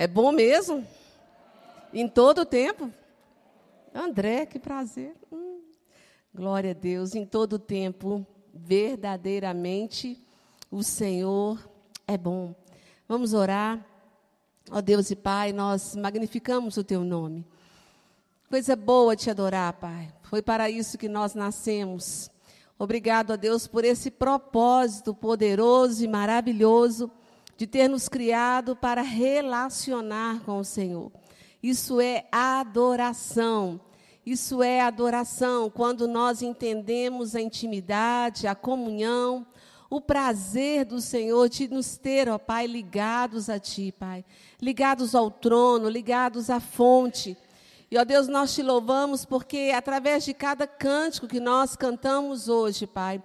É bom mesmo? Em todo o tempo? André, que prazer. Hum. Glória a Deus, em todo o tempo, verdadeiramente, o Senhor é bom. Vamos orar. Ó Deus e Pai, nós magnificamos o Teu nome. Coisa boa te adorar, Pai. Foi para isso que nós nascemos. Obrigado a Deus por esse propósito poderoso e maravilhoso de ter nos criado para relacionar com o Senhor. Isso é adoração. Isso é adoração quando nós entendemos a intimidade, a comunhão, o prazer do Senhor de nos ter, ó Pai, ligados a Ti, Pai. Ligados ao trono, ligados à fonte. E, ó Deus, nós te louvamos porque através de cada cântico que nós cantamos hoje, Pai,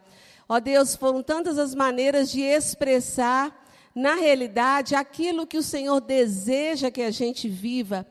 ó Deus, foram tantas as maneiras de expressar, na realidade, aquilo que o Senhor deseja que a gente viva.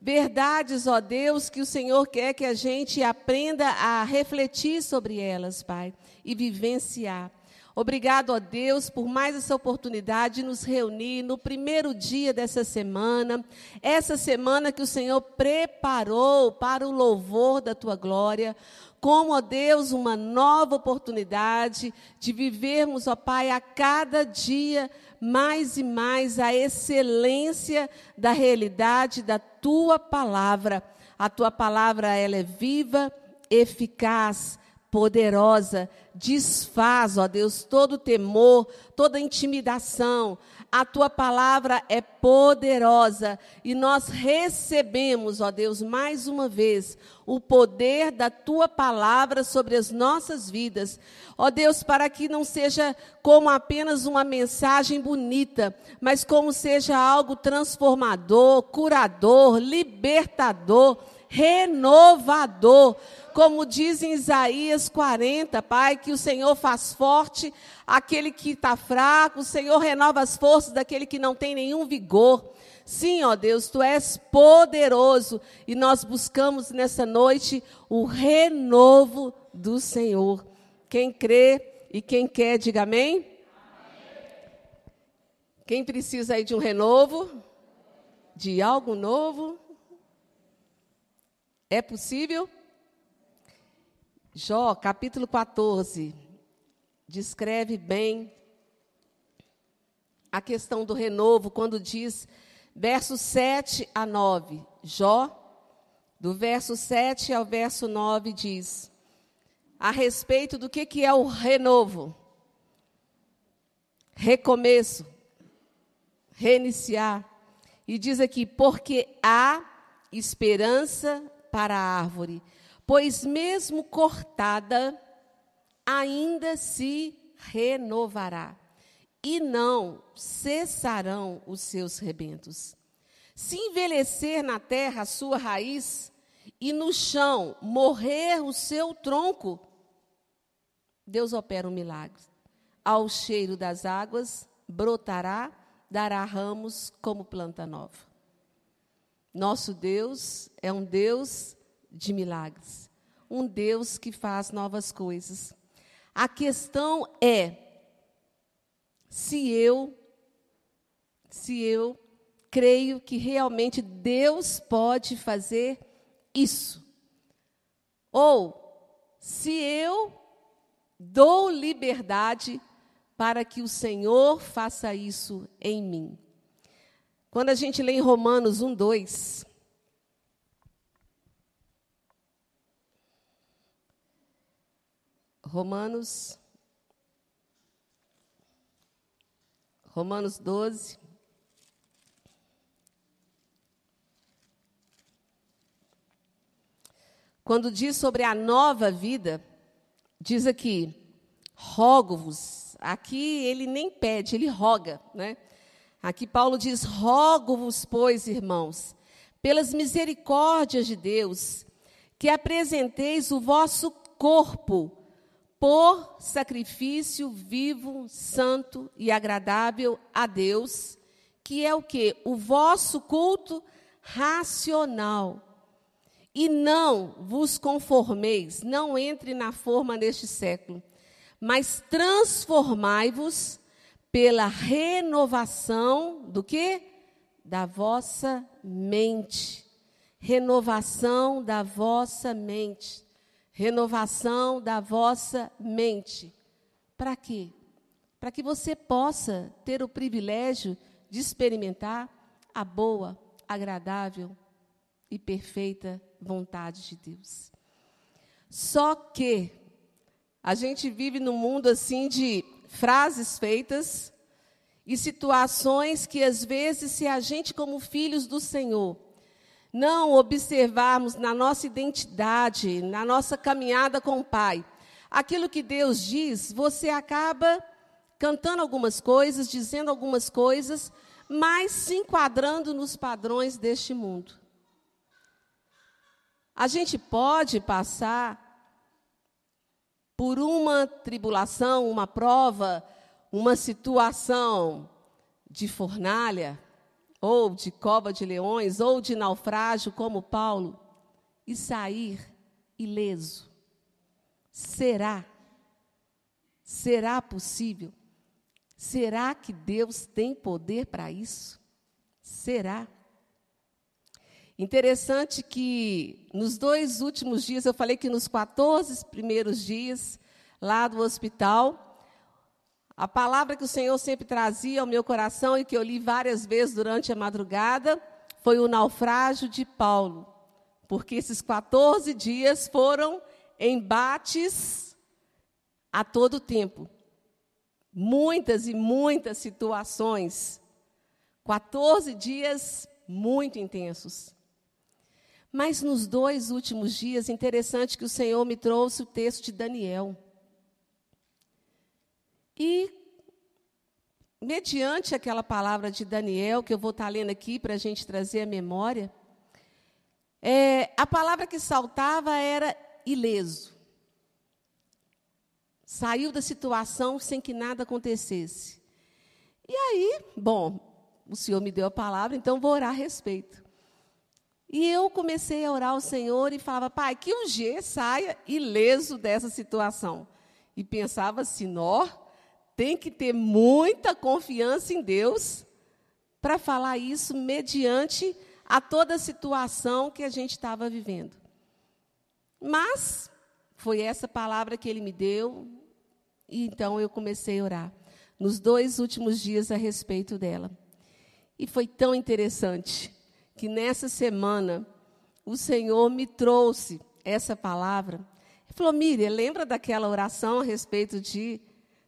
Verdades, ó Deus, que o Senhor quer que a gente aprenda a refletir sobre elas, Pai, e vivenciar. Obrigado, ó Deus, por mais essa oportunidade de nos reunir no primeiro dia dessa semana, essa semana que o Senhor preparou para o louvor da tua glória, como, ó Deus, uma nova oportunidade de vivermos, ó Pai, a cada dia mais e mais a excelência da realidade da tua palavra. A tua palavra ela é viva, eficaz, poderosa, desfaz, ó Deus, todo temor, toda intimidação. A tua palavra é poderosa e nós recebemos, ó Deus, mais uma vez, o poder da tua palavra sobre as nossas vidas. Ó Deus, para que não seja como apenas uma mensagem bonita, mas como seja algo transformador, curador, libertador, renovador como diz em Isaías 40, Pai, que o Senhor faz forte aquele que está fraco, o Senhor renova as forças daquele que não tem nenhum vigor. Sim, ó Deus, tu és poderoso e nós buscamos nessa noite o renovo do Senhor. Quem crê e quem quer, diga amém. Quem precisa aí de um renovo? De algo novo? É possível? Jó, capítulo 14, descreve bem a questão do renovo, quando diz, versos 7 a 9. Jó, do verso 7 ao verso 9, diz a respeito do que, que é o renovo. Recomeço, reiniciar. E diz aqui: porque há esperança para a árvore pois mesmo cortada, ainda se renovará, e não cessarão os seus rebentos. Se envelhecer na terra a sua raiz, e no chão morrer o seu tronco, Deus opera um milagre. Ao cheiro das águas, brotará, dará ramos como planta nova. Nosso Deus é um Deus de milagres, um Deus que faz novas coisas. A questão é se eu se eu creio que realmente Deus pode fazer isso. Ou se eu dou liberdade para que o Senhor faça isso em mim. Quando a gente lê em Romanos 1, 2, Romanos Romanos 12 Quando diz sobre a nova vida, diz aqui: rogo-vos. Aqui ele nem pede, ele roga, né? Aqui Paulo diz: rogo-vos, pois, irmãos, pelas misericórdias de Deus, que apresenteis o vosso corpo por sacrifício vivo, santo e agradável a Deus, que é o que? O vosso culto racional. E não vos conformeis, não entre na forma deste século, mas transformai-vos pela renovação do que? da vossa mente. Renovação da vossa mente. Renovação da vossa mente. Para quê? Para que você possa ter o privilégio de experimentar a boa, agradável e perfeita vontade de Deus. Só que a gente vive num mundo assim de frases feitas e situações que às vezes se a gente como filhos do Senhor não observarmos na nossa identidade, na nossa caminhada com o Pai, aquilo que Deus diz, você acaba cantando algumas coisas, dizendo algumas coisas, mas se enquadrando nos padrões deste mundo. A gente pode passar por uma tribulação, uma prova, uma situação de fornalha, ou de cova de leões, ou de naufrágio, como Paulo, e sair ileso. Será? Será possível? Será que Deus tem poder para isso? Será? Interessante que nos dois últimos dias, eu falei que nos 14 primeiros dias lá do hospital, a palavra que o Senhor sempre trazia ao meu coração e que eu li várias vezes durante a madrugada foi o naufrágio de Paulo. Porque esses 14 dias foram embates a todo tempo muitas e muitas situações. 14 dias muito intensos. Mas nos dois últimos dias, interessante que o Senhor me trouxe o texto de Daniel. E, mediante aquela palavra de Daniel, que eu vou estar lendo aqui para a gente trazer a memória, é, a palavra que saltava era ileso saiu da situação sem que nada acontecesse. E aí, bom, o Senhor me deu a palavra, então vou orar a respeito. E eu comecei a orar ao Senhor e falava, Pai, que o G saia ileso dessa situação. E pensava assim, nó, tem que ter muita confiança em Deus para falar isso mediante a toda a situação que a gente estava vivendo. Mas foi essa palavra que ele me deu, e então eu comecei a orar nos dois últimos dias a respeito dela. E foi tão interessante que nessa semana o Senhor me trouxe essa palavra. Ele falou: Miriam, lembra daquela oração a respeito de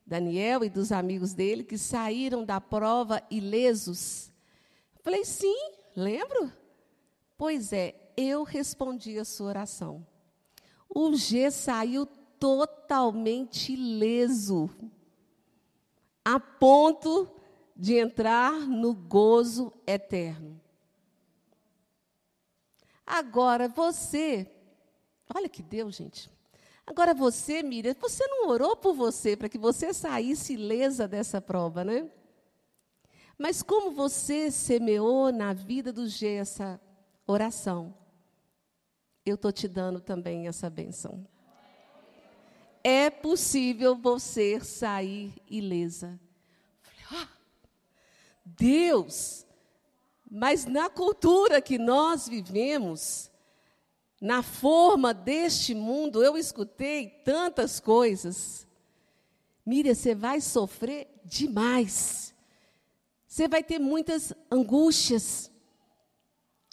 Daniel e dos amigos dele que saíram da prova ilesos? Falei: sim, lembro. Pois é, eu respondi a sua oração. O G saiu totalmente ileso, a ponto de entrar no gozo eterno. Agora você, olha que Deus, gente. Agora você, Miriam, você não orou por você para que você saísse ilesa dessa prova, né? Mas como você semeou na vida do G essa oração, eu estou te dando também essa benção é possível você sair ilesa. Falei, ah, Deus, mas na cultura que nós vivemos, na forma deste mundo, eu escutei tantas coisas. Miriam, você vai sofrer demais. Você vai ter muitas angústias.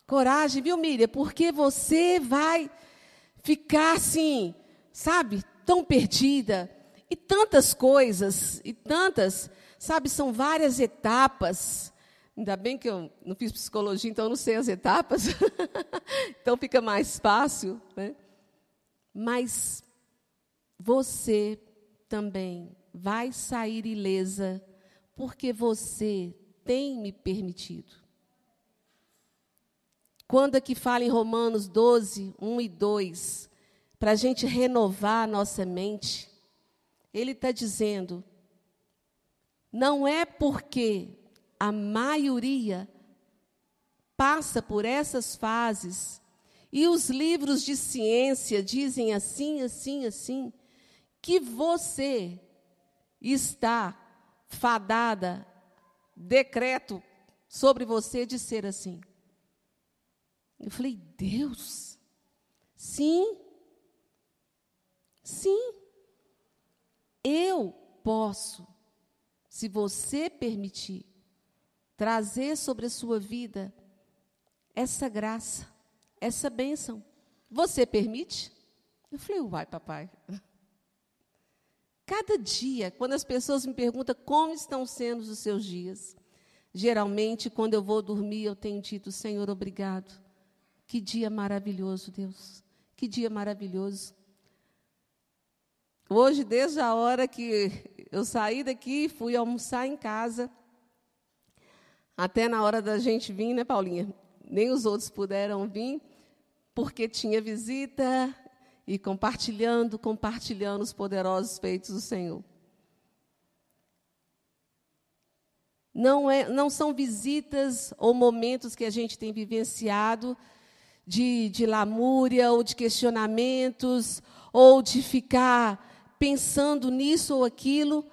Coragem, viu, Miriam? Porque você vai ficar assim, sabe, tão perdida, e tantas coisas, e tantas, sabe, são várias etapas. Ainda bem que eu não fiz psicologia, então eu não sei as etapas. então fica mais fácil. Né? Mas você também vai sair ilesa, porque você tem me permitido. Quando é que fala em Romanos 12, 1 e 2, para a gente renovar a nossa mente, ele está dizendo: não é porque a maioria passa por essas fases e os livros de ciência dizem assim, assim, assim, que você está fadada, decreto sobre você de ser assim. Eu falei, Deus, sim, sim, eu posso, se você permitir, trazer sobre a sua vida essa graça, essa bênção. Você permite? Eu falei, uai, papai. Cada dia, quando as pessoas me perguntam como estão sendo os seus dias, geralmente, quando eu vou dormir, eu tenho dito, Senhor, obrigado. Que dia maravilhoso, Deus. Que dia maravilhoso. Hoje, desde a hora que eu saí daqui, fui almoçar em casa, até na hora da gente vir, né, Paulinha? Nem os outros puderam vir, porque tinha visita e compartilhando, compartilhando os poderosos feitos do Senhor. Não, é, não são visitas ou momentos que a gente tem vivenciado de, de lamúria ou de questionamentos ou de ficar pensando nisso ou aquilo,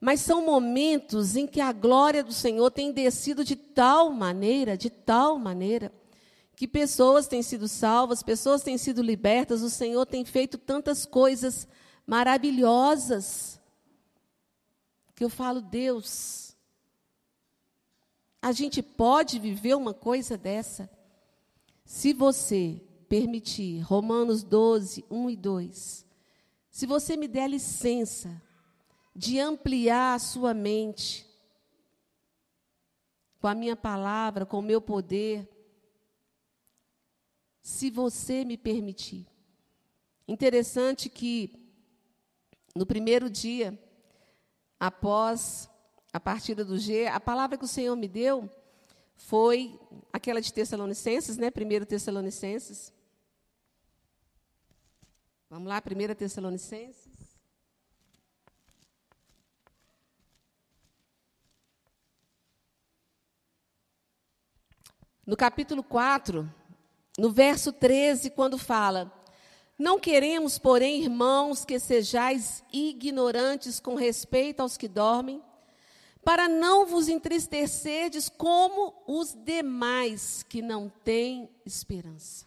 mas são momentos em que a glória do Senhor tem descido de tal maneira, de tal maneira, que pessoas têm sido salvas, pessoas têm sido libertas, o Senhor tem feito tantas coisas maravilhosas. Que eu falo, Deus, a gente pode viver uma coisa dessa. Se você permitir, Romanos 12, 1 e 2, se você me der licença de ampliar a sua mente com a minha palavra, com o meu poder, se você me permitir. Interessante que no primeiro dia, após a partida do G, a palavra que o Senhor me deu foi aquela de Tessalonicenses, né? Primeiro Tessalonicenses. Vamos lá, primeira Tessalonicenses. No capítulo 4, no verso 13, quando fala: Não queremos, porém, irmãos, que sejais ignorantes com respeito aos que dormem, para não vos entristecerdes como os demais que não têm esperança.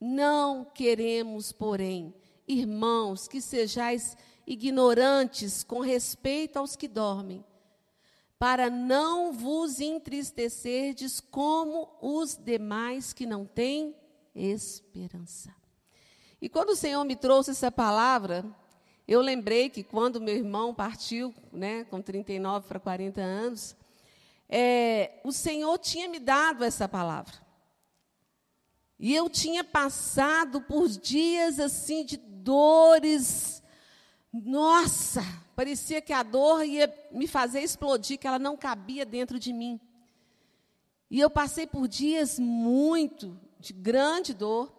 Não queremos, porém, irmãos, que sejais ignorantes com respeito aos que dormem, para não vos entristecerdes como os demais que não têm esperança. E quando o Senhor me trouxe essa palavra, eu lembrei que quando meu irmão partiu, né, com 39 para 40 anos, é, o Senhor tinha me dado essa palavra. E eu tinha passado por dias assim de dores. Nossa, Parecia que a dor ia me fazer explodir, que ela não cabia dentro de mim. E eu passei por dias muito de grande dor,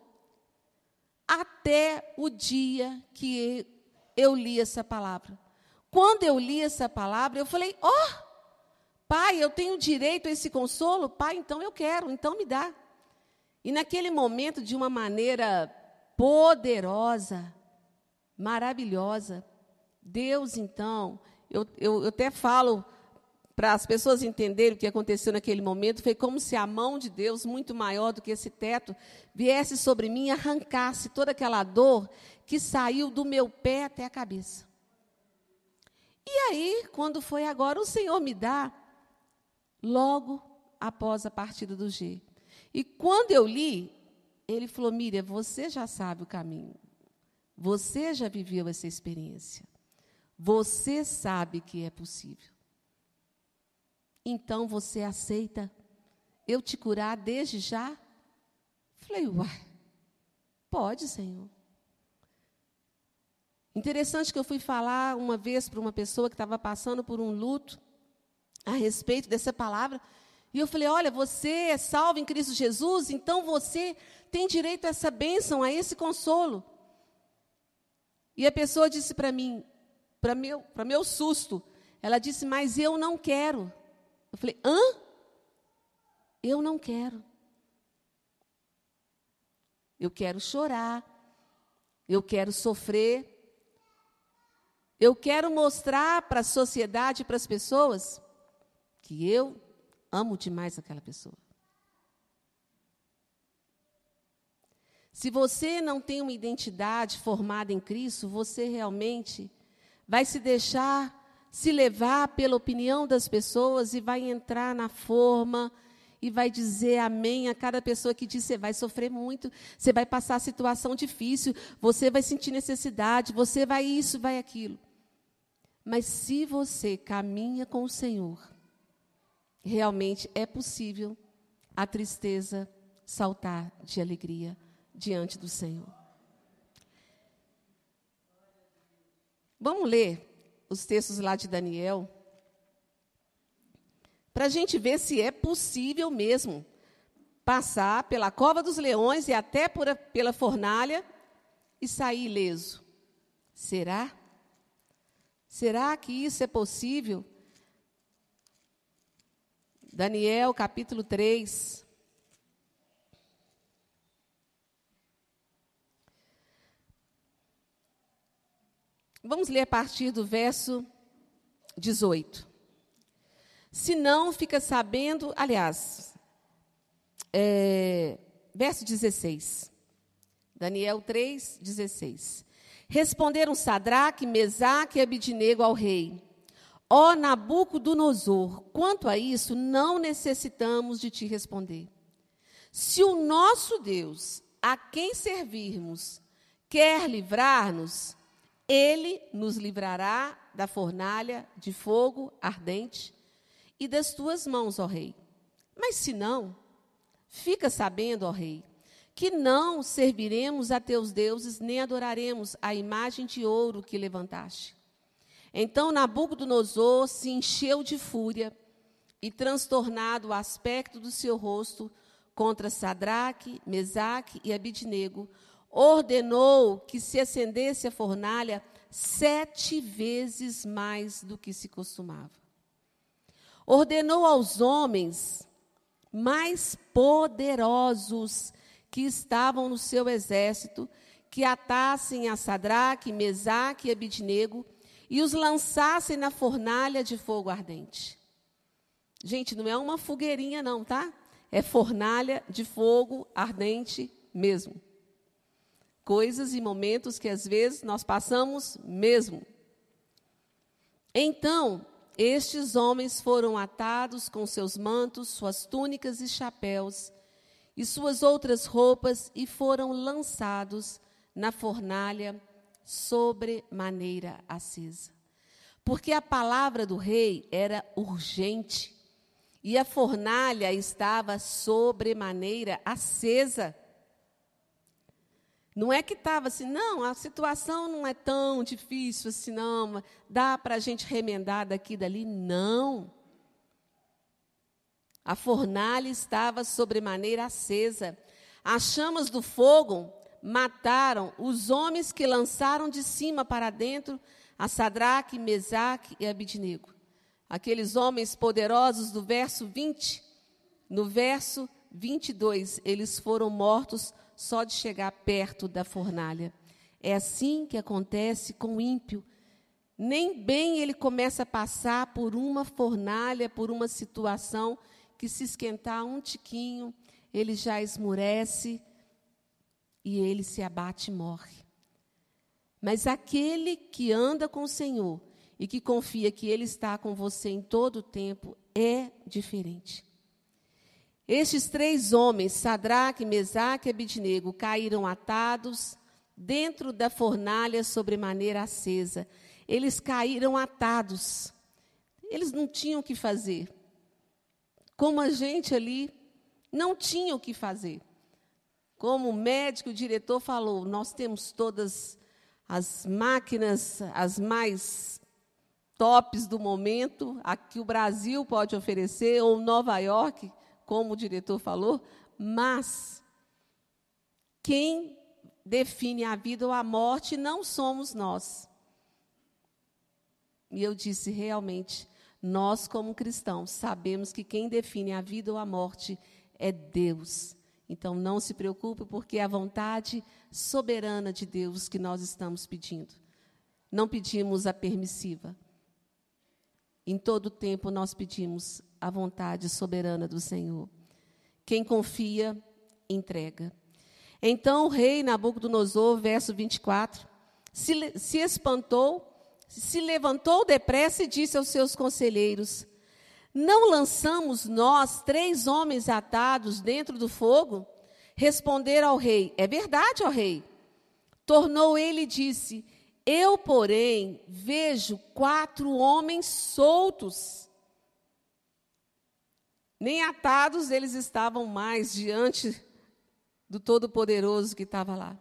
até o dia que eu li essa palavra. Quando eu li essa palavra, eu falei: Ó, oh, pai, eu tenho direito a esse consolo? Pai, então eu quero, então me dá. E naquele momento, de uma maneira poderosa, maravilhosa, Deus, então, eu, eu, eu até falo para as pessoas entenderem o que aconteceu naquele momento, foi como se a mão de Deus, muito maior do que esse teto, viesse sobre mim e arrancasse toda aquela dor que saiu do meu pé até a cabeça. E aí, quando foi agora, o Senhor me dá, logo após a partida do G. E quando eu li, ele falou: Miriam, você já sabe o caminho, você já viveu essa experiência. Você sabe que é possível. Então você aceita eu te curar desde já? Falei, uai, pode, Senhor. Interessante que eu fui falar uma vez para uma pessoa que estava passando por um luto a respeito dessa palavra. E eu falei: Olha, você é salvo em Cristo Jesus, então você tem direito a essa bênção, a esse consolo. E a pessoa disse para mim: para meu, meu susto, ela disse: Mas eu não quero. Eu falei: Hã? Eu não quero. Eu quero chorar. Eu quero sofrer. Eu quero mostrar para a sociedade, para as pessoas, que eu amo demais aquela pessoa. Se você não tem uma identidade formada em Cristo, você realmente vai se deixar se levar pela opinião das pessoas e vai entrar na forma e vai dizer amém a cada pessoa que diz: você vai sofrer muito, você vai passar situação difícil, você vai sentir necessidade, você vai isso, vai aquilo. Mas se você caminha com o Senhor, realmente é possível a tristeza saltar de alegria diante do Senhor. Vamos ler os textos lá de Daniel, para a gente ver se é possível mesmo passar pela cova dos leões e até por, pela fornalha e sair ileso. Será? Será que isso é possível? Daniel capítulo 3. Vamos ler a partir do verso 18. Se não, fica sabendo, aliás, é, verso 16. Daniel 3, 16. Responderam Sadraque, Mesaque e Abidinego ao rei. Ó Nabucodonosor, quanto a isso, não necessitamos de te responder. Se o nosso Deus, a quem servirmos, quer livrar-nos, ele nos livrará da fornalha de fogo ardente e das tuas mãos, ó rei. Mas se não, fica sabendo, ó rei, que não serviremos a teus deuses, nem adoraremos a imagem de ouro que levantaste. Então Nabucodonosor se encheu de fúria e, transtornado o aspecto do seu rosto, contra Sadraque, Mesaque e Abidnego, ordenou que se acendesse a fornalha sete vezes mais do que se costumava. Ordenou aos homens mais poderosos que estavam no seu exército que atassem a Sadraque, Mesaque e Abidnego e os lançassem na fornalha de fogo ardente. Gente, não é uma fogueirinha não, tá? É fornalha de fogo ardente mesmo coisas e momentos que às vezes nós passamos mesmo. Então, estes homens foram atados com seus mantos, suas túnicas e chapéus, e suas outras roupas, e foram lançados na fornalha sobremaneira acesa. Porque a palavra do rei era urgente, e a fornalha estava sobremaneira acesa. Não é que estava assim, não, a situação não é tão difícil assim, não, dá para a gente remendar daqui e dali. Não. A fornalha estava sobremaneira acesa. As chamas do fogo mataram os homens que lançaram de cima para dentro a Sadraque, Mesaque e Abidnego. Aqueles homens poderosos do verso 20, no verso 22, eles foram mortos só de chegar perto da fornalha. É assim que acontece com o ímpio. Nem bem ele começa a passar por uma fornalha, por uma situação que se esquentar um tiquinho, ele já esmurece e ele se abate e morre. Mas aquele que anda com o Senhor e que confia que Ele está com você em todo o tempo é diferente. Estes três homens, Sadraque, Mesaque e Abidnego, caíram atados dentro da fornalha sobremaneira acesa. Eles caíram atados. Eles não tinham o que fazer. Como a gente ali não tinha o que fazer. Como o médico, o diretor falou, nós temos todas as máquinas, as mais tops do momento, a que o Brasil pode oferecer, ou Nova York, como o diretor falou, mas quem define a vida ou a morte não somos nós. E eu disse realmente, nós como cristãos sabemos que quem define a vida ou a morte é Deus. Então não se preocupe porque é a vontade soberana de Deus que nós estamos pedindo. Não pedimos a permissiva. Em todo tempo nós pedimos à vontade soberana do Senhor. Quem confia, entrega. Então o rei Nabucodonosor, verso 24, se, se espantou, se levantou depressa e disse aos seus conselheiros: Não lançamos nós três homens atados dentro do fogo? Responderam ao rei: É verdade, ó rei. Tornou ele e disse: Eu, porém, vejo quatro homens soltos. Nem atados eles estavam mais diante do Todo-Poderoso que estava lá.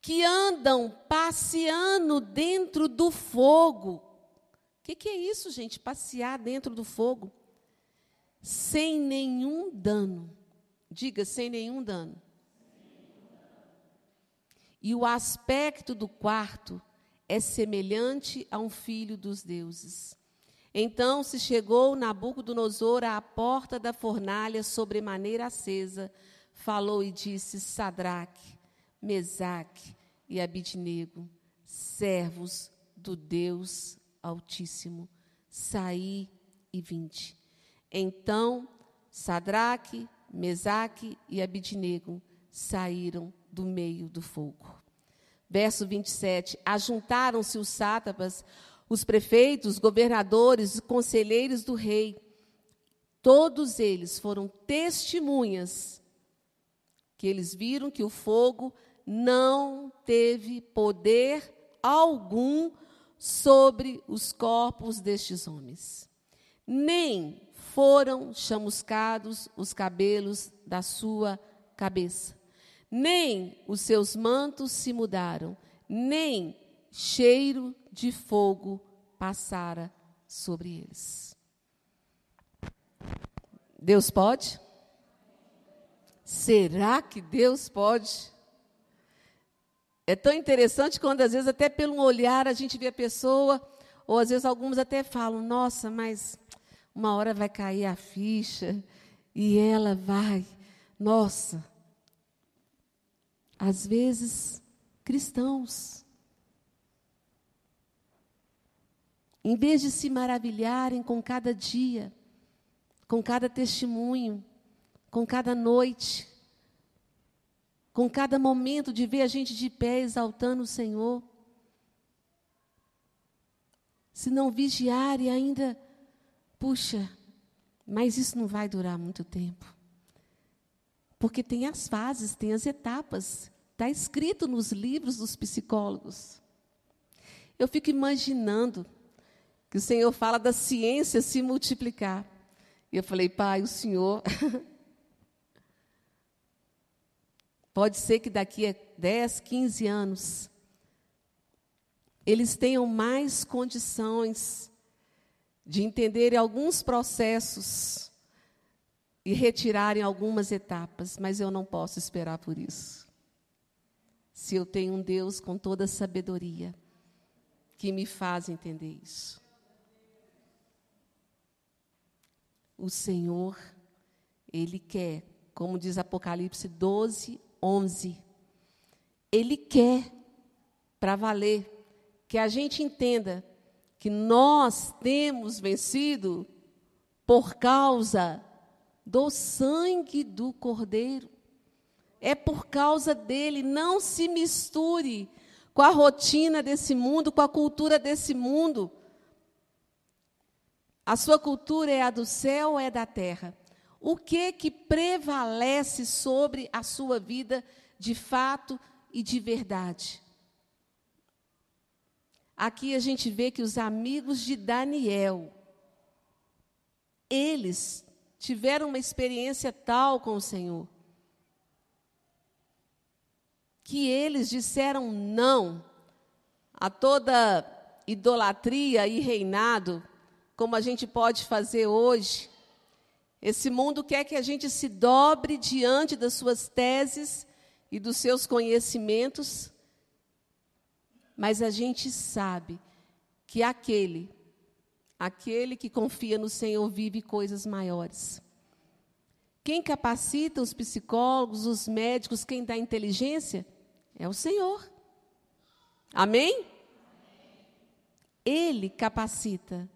Que andam passeando dentro do fogo. O que, que é isso, gente? Passear dentro do fogo? Sem nenhum dano. Diga, sem nenhum dano. E o aspecto do quarto é semelhante a um filho dos deuses. Então se chegou Nabucodonosor à porta da fornalha sobremaneira acesa, falou e disse: Sadraque, Mesaque e Abidnego, servos do Deus Altíssimo, saí e vinde. Então Sadraque, Mesaque e Abidnego saíram do meio do fogo. Verso 27. Ajuntaram-se os sátrapas, os prefeitos, governadores conselheiros do rei. Todos eles foram testemunhas que eles viram que o fogo não teve poder algum sobre os corpos destes homens, nem foram chamuscados os cabelos da sua cabeça, nem os seus mantos se mudaram, nem cheiro de fogo passara sobre eles. Deus pode? Será que Deus pode? É tão interessante quando, às vezes, até pelo olhar, a gente vê a pessoa, ou às vezes alguns até falam: nossa, mas uma hora vai cair a ficha e ela vai. Nossa. Às vezes, cristãos, em vez de se maravilharem com cada dia, com cada testemunho, com cada noite, com cada momento de ver a gente de pé exaltando o Senhor. Se não vigiar e ainda, puxa, mas isso não vai durar muito tempo. Porque tem as fases, tem as etapas. Está escrito nos livros dos psicólogos. Eu fico imaginando que o Senhor fala da ciência se multiplicar. E eu falei, Pai, o Senhor Pode ser que daqui a 10, 15 anos, eles tenham mais condições de entenderem alguns processos e retirarem algumas etapas, mas eu não posso esperar por isso. Se eu tenho um Deus com toda sabedoria que me faz entender isso. O Senhor, Ele quer, como diz Apocalipse 12, 11. Ele quer, para valer, que a gente entenda que nós temos vencido por causa do sangue do Cordeiro. É por causa dele. Não se misture com a rotina desse mundo, com a cultura desse mundo. A sua cultura é a do céu ou é da terra? O que que prevalece sobre a sua vida de fato e de verdade? Aqui a gente vê que os amigos de Daniel, eles tiveram uma experiência tal com o Senhor, que eles disseram não a toda idolatria e reinado, como a gente pode fazer hoje, esse mundo quer que a gente se dobre diante das suas teses e dos seus conhecimentos, mas a gente sabe que aquele, aquele que confia no Senhor vive coisas maiores. Quem capacita os psicólogos, os médicos, quem dá inteligência? É o Senhor. Amém? Ele capacita,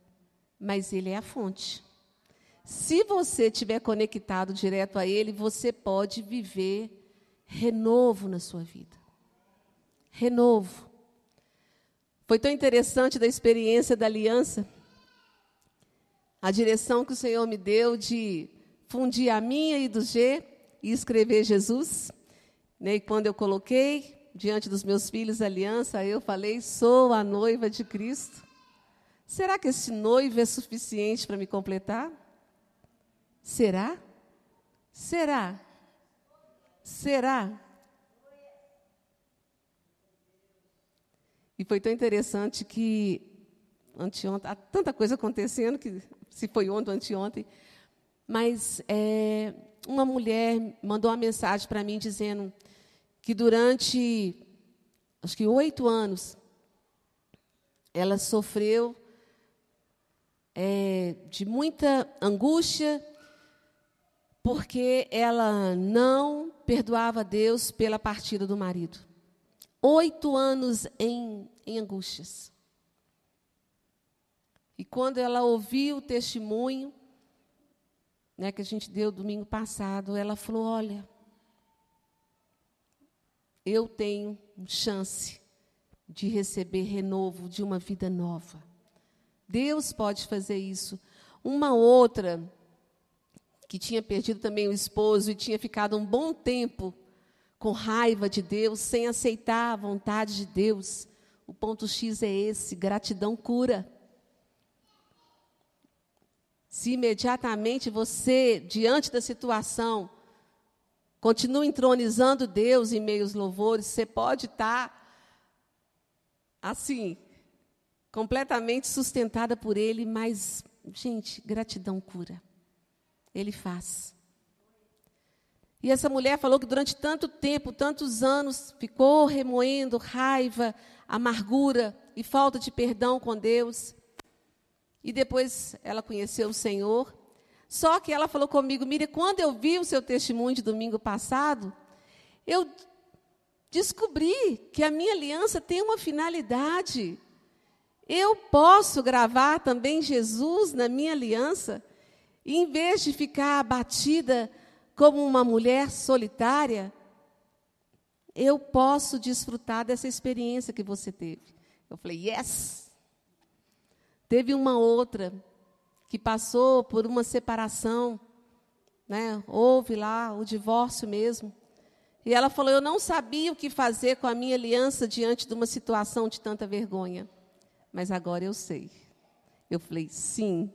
mas Ele é a fonte. se você estiver conectado direto a Ele, você pode viver renovo na sua vida. Renovo. Foi tão interessante da experiência da aliança, a direção que o Senhor me deu de fundir a minha e do G e escrever Jesus. Né? E quando eu coloquei diante dos meus filhos a aliança, eu falei: sou a noiva de Cristo. Será que esse noivo é suficiente para me completar? Será? Será? Será? E foi tão interessante que anteontem, há tanta coisa acontecendo que se foi ontem ou anteontem, mas é, uma mulher mandou uma mensagem para mim dizendo que durante acho que oito anos ela sofreu é, de muita angústia porque ela não perdoava Deus pela partida do marido. Oito anos em, em angústias. E quando ela ouviu o testemunho, né, que a gente deu domingo passado, ela falou: Olha, eu tenho chance de receber renovo de uma vida nova. Deus pode fazer isso. Uma outra que tinha perdido também o esposo e tinha ficado um bom tempo com raiva de Deus, sem aceitar a vontade de Deus. O ponto X é esse: gratidão cura. Se imediatamente você, diante da situação, continua entronizando Deus em meio aos louvores, você pode estar assim, completamente sustentada por Ele, mas, gente, gratidão cura. Ele faz. E essa mulher falou que durante tanto tempo, tantos anos, ficou remoendo raiva, amargura e falta de perdão com Deus. E depois ela conheceu o Senhor. Só que ela falou comigo, Miriam, quando eu vi o seu testemunho de domingo passado, eu descobri que a minha aliança tem uma finalidade. Eu posso gravar também Jesus na minha aliança e, em vez de ficar abatida como uma mulher solitária, eu posso desfrutar dessa experiência que você teve. Eu falei, yes! Teve uma outra que passou por uma separação, né? houve lá o divórcio mesmo. E ela falou: Eu não sabia o que fazer com a minha aliança diante de uma situação de tanta vergonha, mas agora eu sei. Eu falei: Sim,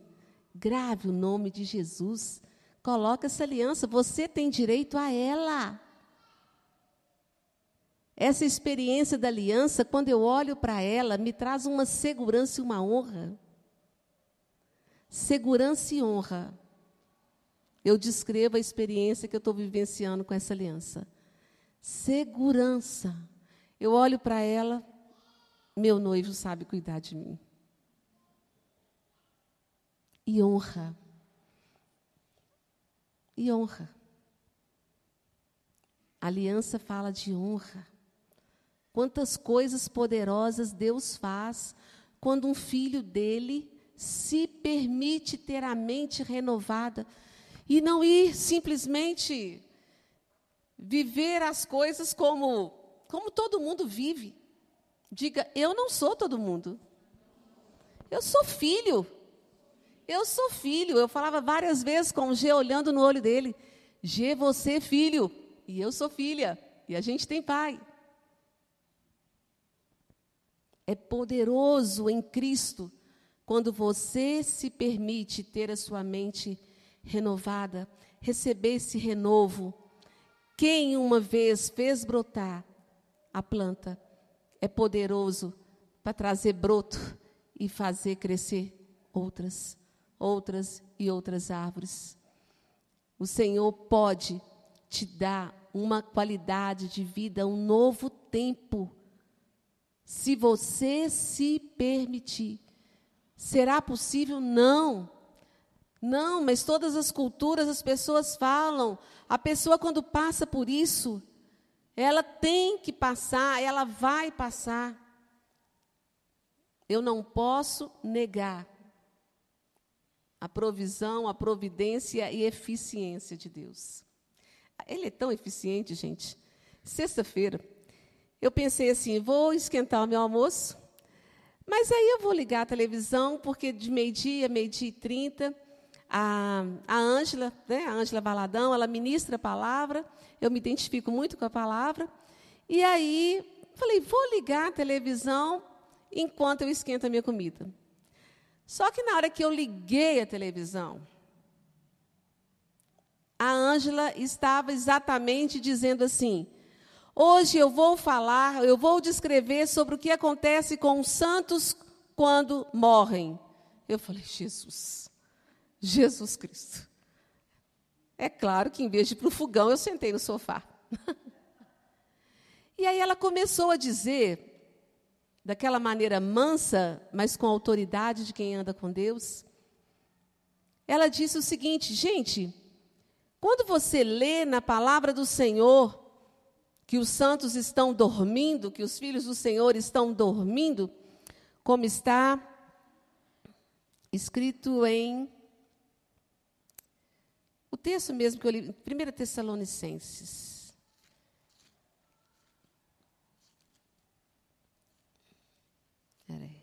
Grave o nome de Jesus. Coloque essa aliança. Você tem direito a ela. Essa experiência da aliança, quando eu olho para ela, me traz uma segurança e uma honra. Segurança e honra. Eu descrevo a experiência que eu estou vivenciando com essa aliança. Segurança. Eu olho para ela, meu noivo sabe cuidar de mim e honra. E honra. A aliança fala de honra. Quantas coisas poderosas Deus faz quando um filho dele se permite ter a mente renovada e não ir simplesmente viver as coisas como como todo mundo vive. Diga, eu não sou todo mundo. Eu sou filho. Eu sou filho. Eu falava várias vezes com o G olhando no olho dele: G, você é filho. E eu sou filha. E a gente tem pai. É poderoso em Cristo quando você se permite ter a sua mente renovada, receber esse renovo. Quem uma vez fez brotar a planta é poderoso para trazer broto e fazer crescer outras outras e outras árvores. O Senhor pode te dar uma qualidade de vida, um novo tempo, se você se permitir. Será possível? Não. Não, mas todas as culturas as pessoas falam. A pessoa, quando passa por isso, ela tem que passar, ela vai passar. Eu não posso negar a provisão, a providência e eficiência de Deus. Ele é tão eficiente, gente. Sexta-feira, eu pensei assim: vou esquentar o meu almoço, mas aí eu vou ligar a televisão, porque de meio-dia, meio-dia e trinta, a Ângela, né, a Ângela Baladão, ela ministra a palavra, eu me identifico muito com a palavra, e aí falei: vou ligar a televisão enquanto eu esquento a minha comida. Só que na hora que eu liguei a televisão, a Ângela estava exatamente dizendo assim: Hoje eu vou falar, eu vou descrever sobre o que acontece com os santos quando morrem. Eu falei: Jesus, Jesus Cristo. É claro que em vez de ir para o fogão, eu sentei no sofá. e aí ela começou a dizer daquela maneira mansa, mas com autoridade de quem anda com Deus. Ela disse o seguinte, gente, quando você lê na palavra do Senhor que os santos estão dormindo, que os filhos do Senhor estão dormindo, como está escrito em o texto mesmo que eu li, 1 Tessalonicenses. Peraí.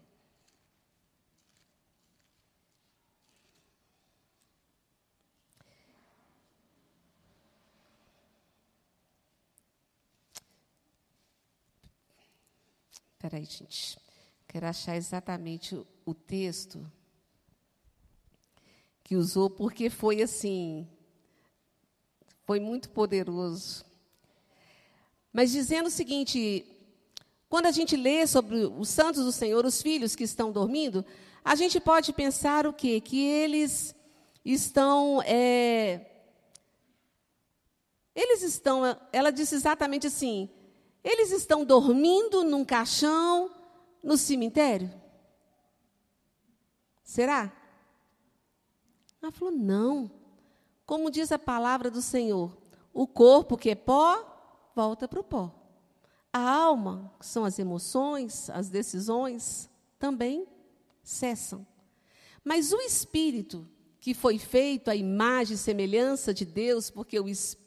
Peraí, gente. Quero achar exatamente o, o texto que usou, porque foi assim, foi muito poderoso. Mas dizendo o seguinte, quando a gente lê sobre os santos do Senhor, os filhos que estão dormindo, a gente pode pensar o quê? Que eles estão. É, eles estão. Ela disse exatamente assim: eles estão dormindo num caixão no cemitério? Será? Ela falou: não. Como diz a palavra do Senhor, o corpo que é pó, volta para o pó. A alma, que são as emoções, as decisões, também cessam. Mas o espírito, que foi feito à imagem e semelhança de Deus, porque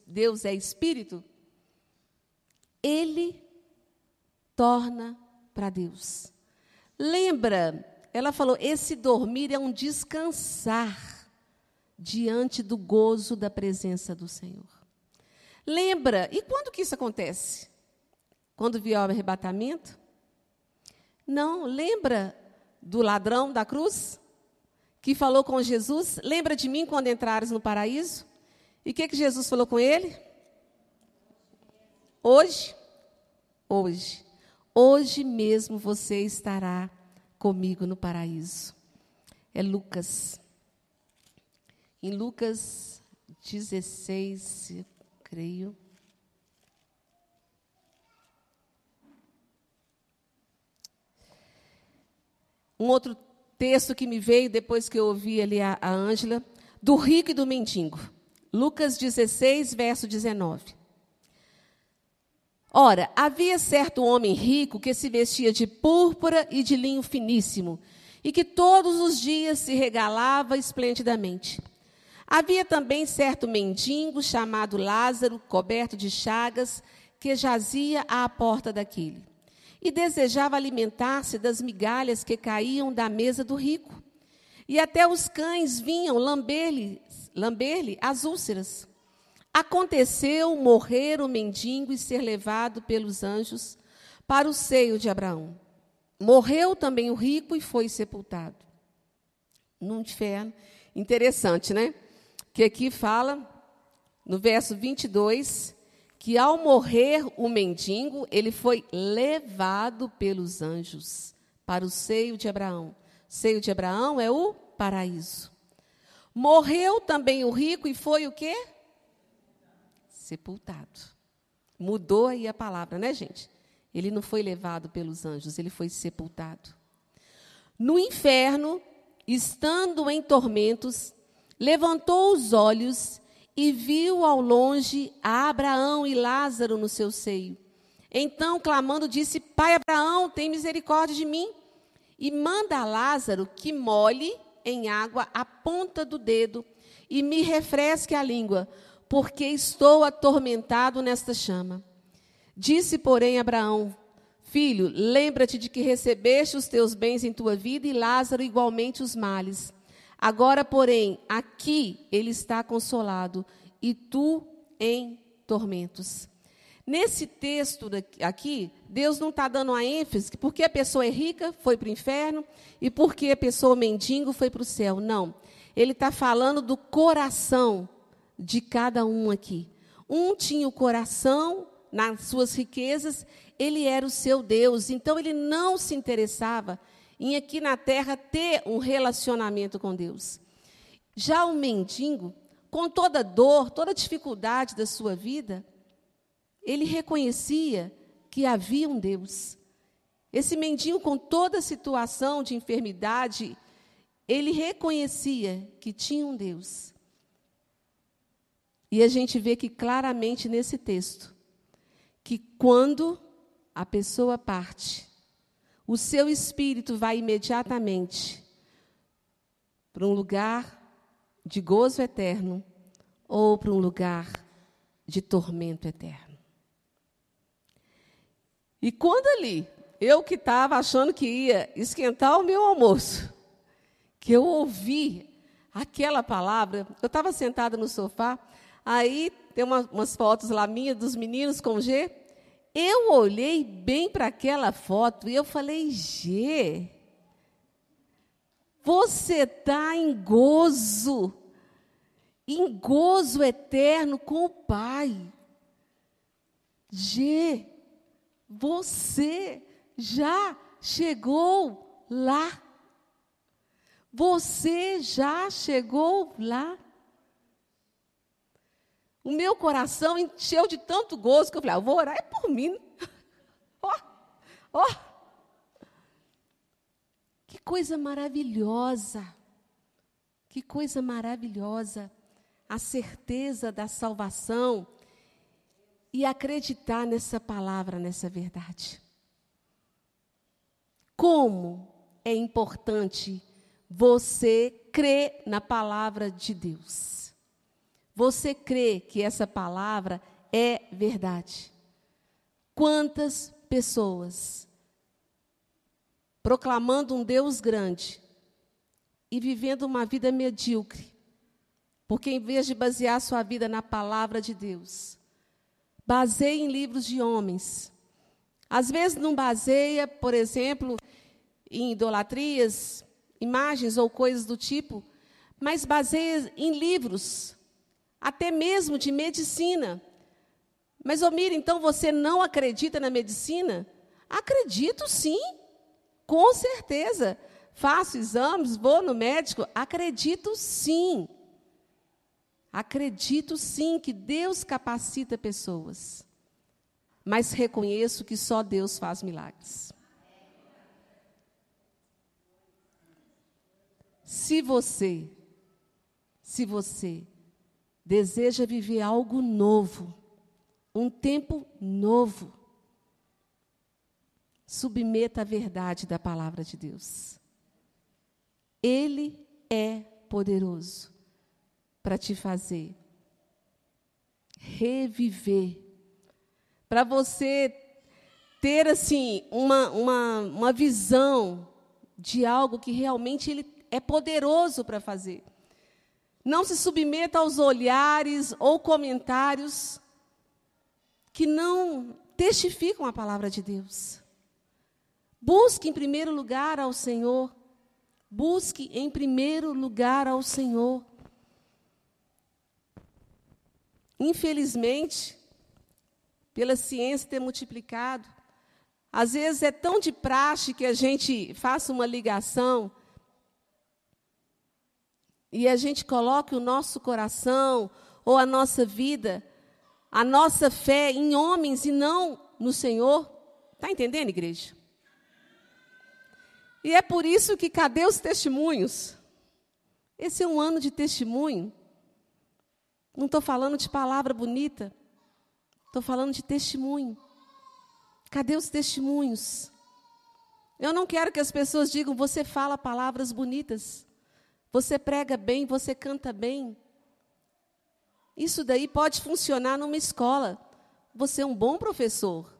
Deus é espírito, ele torna para Deus. Lembra, ela falou: esse dormir é um descansar diante do gozo da presença do Senhor. Lembra, e quando que isso acontece? quando vier o arrebatamento? Não, lembra do ladrão da cruz? Que falou com Jesus: Lembra de mim quando entrares no paraíso? E o que, que Jesus falou com ele? Hoje, hoje, hoje mesmo você estará comigo no paraíso. É Lucas. Em Lucas 16, creio. Um outro texto que me veio depois que eu ouvi ali a Ângela, do rico e do mendigo. Lucas 16, verso 19. Ora, havia certo homem rico que se vestia de púrpura e de linho finíssimo, e que todos os dias se regalava esplendidamente. Havia também certo mendigo chamado Lázaro, coberto de chagas, que jazia à porta daquele e desejava alimentar-se das migalhas que caíam da mesa do rico. E até os cães vinham lamber-lhe lamber as úlceras. Aconteceu morrer o mendigo e ser levado pelos anjos para o seio de Abraão. Morreu também o rico e foi sepultado. No inferno. Interessante, né? Que aqui fala, no verso 22, que ao morrer o mendigo, ele foi levado pelos anjos para o seio de Abraão. O seio de Abraão é o paraíso. Morreu também o rico e foi o quê? Sepultado. Mudou aí a palavra, né, gente? Ele não foi levado pelos anjos, ele foi sepultado. No inferno, estando em tormentos, levantou os olhos e viu ao longe a Abraão e Lázaro no seu seio. Então, clamando, disse: Pai Abraão, tem misericórdia de mim. E manda a Lázaro que molhe em água a ponta do dedo e me refresque a língua, porque estou atormentado nesta chama. Disse, porém, Abraão: Filho, lembra-te de que recebeste os teus bens em tua vida e Lázaro igualmente os males. Agora, porém, aqui ele está consolado e tu em tormentos. Nesse texto aqui, Deus não está dando a ênfase porque a pessoa é rica, foi para o inferno, e porque a pessoa mendigo foi para o céu. Não. Ele está falando do coração de cada um aqui. Um tinha o coração nas suas riquezas, ele era o seu Deus, então ele não se interessava em aqui na terra ter um relacionamento com Deus. Já o mendigo, com toda dor, toda dificuldade da sua vida, ele reconhecia que havia um Deus. Esse mendigo, com toda situação de enfermidade, ele reconhecia que tinha um Deus. E a gente vê que claramente nesse texto, que quando a pessoa parte, o seu espírito vai imediatamente para um lugar de gozo eterno ou para um lugar de tormento eterno. E quando ali, eu que estava achando que ia esquentar o meu almoço, que eu ouvi aquela palavra, eu estava sentada no sofá, aí tem uma, umas fotos lá minhas dos meninos com G. Eu olhei bem para aquela foto e eu falei, G, você está em gozo, em gozo eterno com o Pai. G, você já chegou lá. Você já chegou lá. O meu coração encheu de tanto gozo que eu falei, ah, eu vou orar é por mim. Ó, ó. Oh, oh. Que coisa maravilhosa. Que coisa maravilhosa. A certeza da salvação e acreditar nessa palavra, nessa verdade. Como é importante você crer na palavra de Deus. Você crê que essa palavra é verdade. Quantas pessoas proclamando um Deus grande e vivendo uma vida medíocre, porque em vez de basear sua vida na palavra de Deus, baseia em livros de homens. Às vezes não baseia, por exemplo, em idolatrias, imagens ou coisas do tipo, mas baseia em livros, até mesmo de medicina. Mas, Omir, então você não acredita na medicina? Acredito sim, com certeza. Faço exames, vou no médico, acredito sim. Acredito sim que Deus capacita pessoas, mas reconheço que só Deus faz milagres. Se você, se você deseja viver algo novo, um tempo novo, submeta a verdade da palavra de Deus. Ele é poderoso para te fazer reviver, para você ter assim uma, uma, uma visão de algo que realmente ele é poderoso para fazer. Não se submeta aos olhares ou comentários que não testificam a palavra de Deus. Busque em primeiro lugar ao Senhor. Busque em primeiro lugar ao Senhor. Infelizmente, pela ciência ter multiplicado, às vezes é tão de praxe que a gente faça uma ligação e a gente coloque o nosso coração ou a nossa vida, a nossa fé em homens e não no Senhor. Está entendendo, igreja? E é por isso que cadê os testemunhos? Esse é um ano de testemunho. Não estou falando de palavra bonita. Estou falando de testemunho. Cadê os testemunhos? Eu não quero que as pessoas digam, você fala palavras bonitas. Você prega bem, você canta bem. Isso daí pode funcionar numa escola. Você é um bom professor.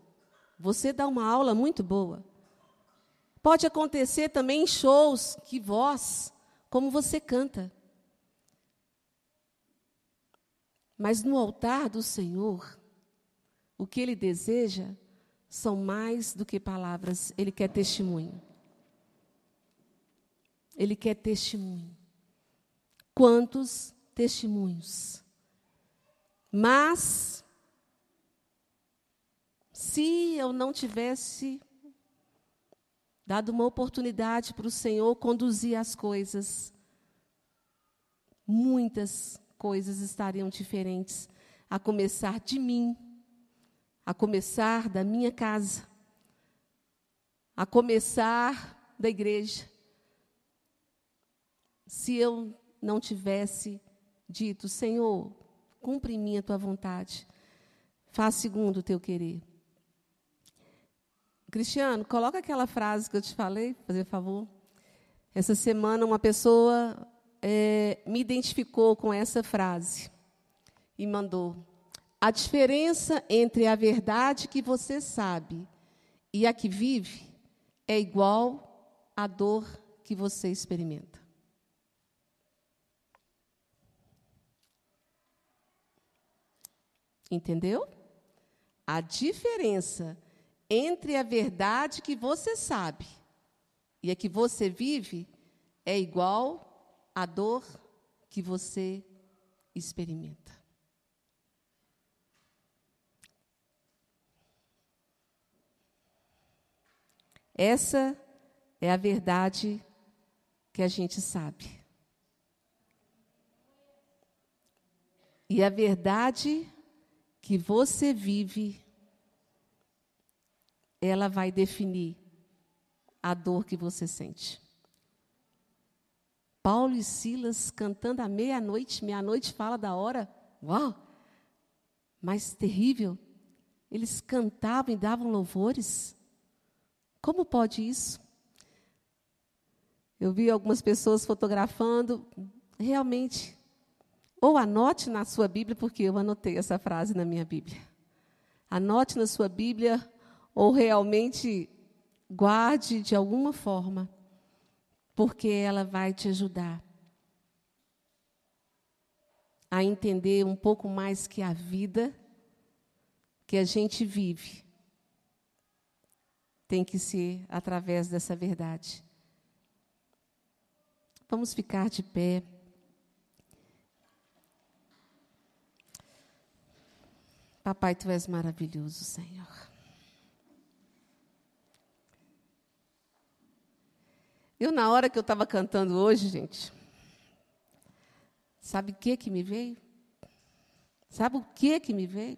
Você dá uma aula muito boa. Pode acontecer também em shows que voz, como você canta. Mas no altar do Senhor, o que ele deseja são mais do que palavras, ele quer testemunho. Ele quer testemunho. Quantos testemunhos? Mas, se eu não tivesse dado uma oportunidade para o Senhor conduzir as coisas, muitas coisas estariam diferentes, a começar de mim, a começar da minha casa, a começar da igreja. Se eu não tivesse dito, Senhor, cumpre em mim a tua vontade, faz segundo o teu querer. Cristiano, coloca aquela frase que eu te falei, fazer favor. Essa semana uma pessoa é, me identificou com essa frase e mandou: a diferença entre a verdade que você sabe e a que vive é igual à dor que você experimenta. Entendeu? A diferença entre a verdade que você sabe e a que você vive é igual a dor que você experimenta. Essa é a verdade que a gente sabe. E a verdade que você vive, ela vai definir a dor que você sente. Paulo e Silas cantando à meia-noite, meia-noite fala da hora, uau! Mas terrível, eles cantavam e davam louvores. Como pode isso? Eu vi algumas pessoas fotografando, realmente. Ou anote na sua Bíblia, porque eu anotei essa frase na minha Bíblia. Anote na sua Bíblia, ou realmente guarde de alguma forma porque ela vai te ajudar a entender um pouco mais que a vida que a gente vive tem que ser através dessa verdade. Vamos ficar de pé. Papai, tu és maravilhoso, Senhor. Eu, na hora que eu estava cantando hoje, gente, sabe o que que me veio? Sabe o que que me veio?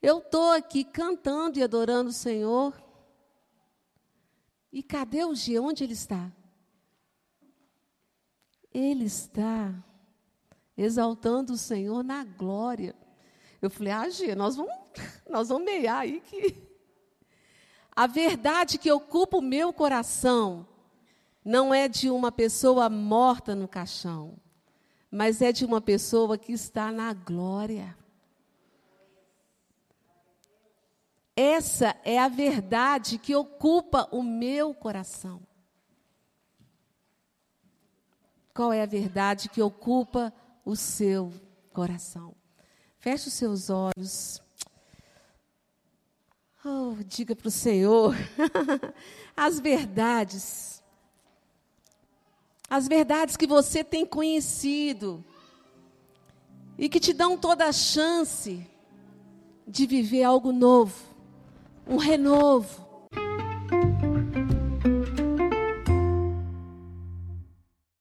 Eu estou aqui cantando e adorando o Senhor. E cadê o G? Onde ele está? Ele está exaltando o Senhor na glória. Eu falei, ah, G, nós vamos, nós vamos meiar aí que. A verdade que ocupa o meu coração não é de uma pessoa morta no caixão, mas é de uma pessoa que está na glória. Essa é a verdade que ocupa o meu coração. Qual é a verdade que ocupa o seu coração? Feche os seus olhos. Oh, diga para o Senhor as verdades as verdades que você tem conhecido e que te dão toda a chance de viver algo novo, um renovo,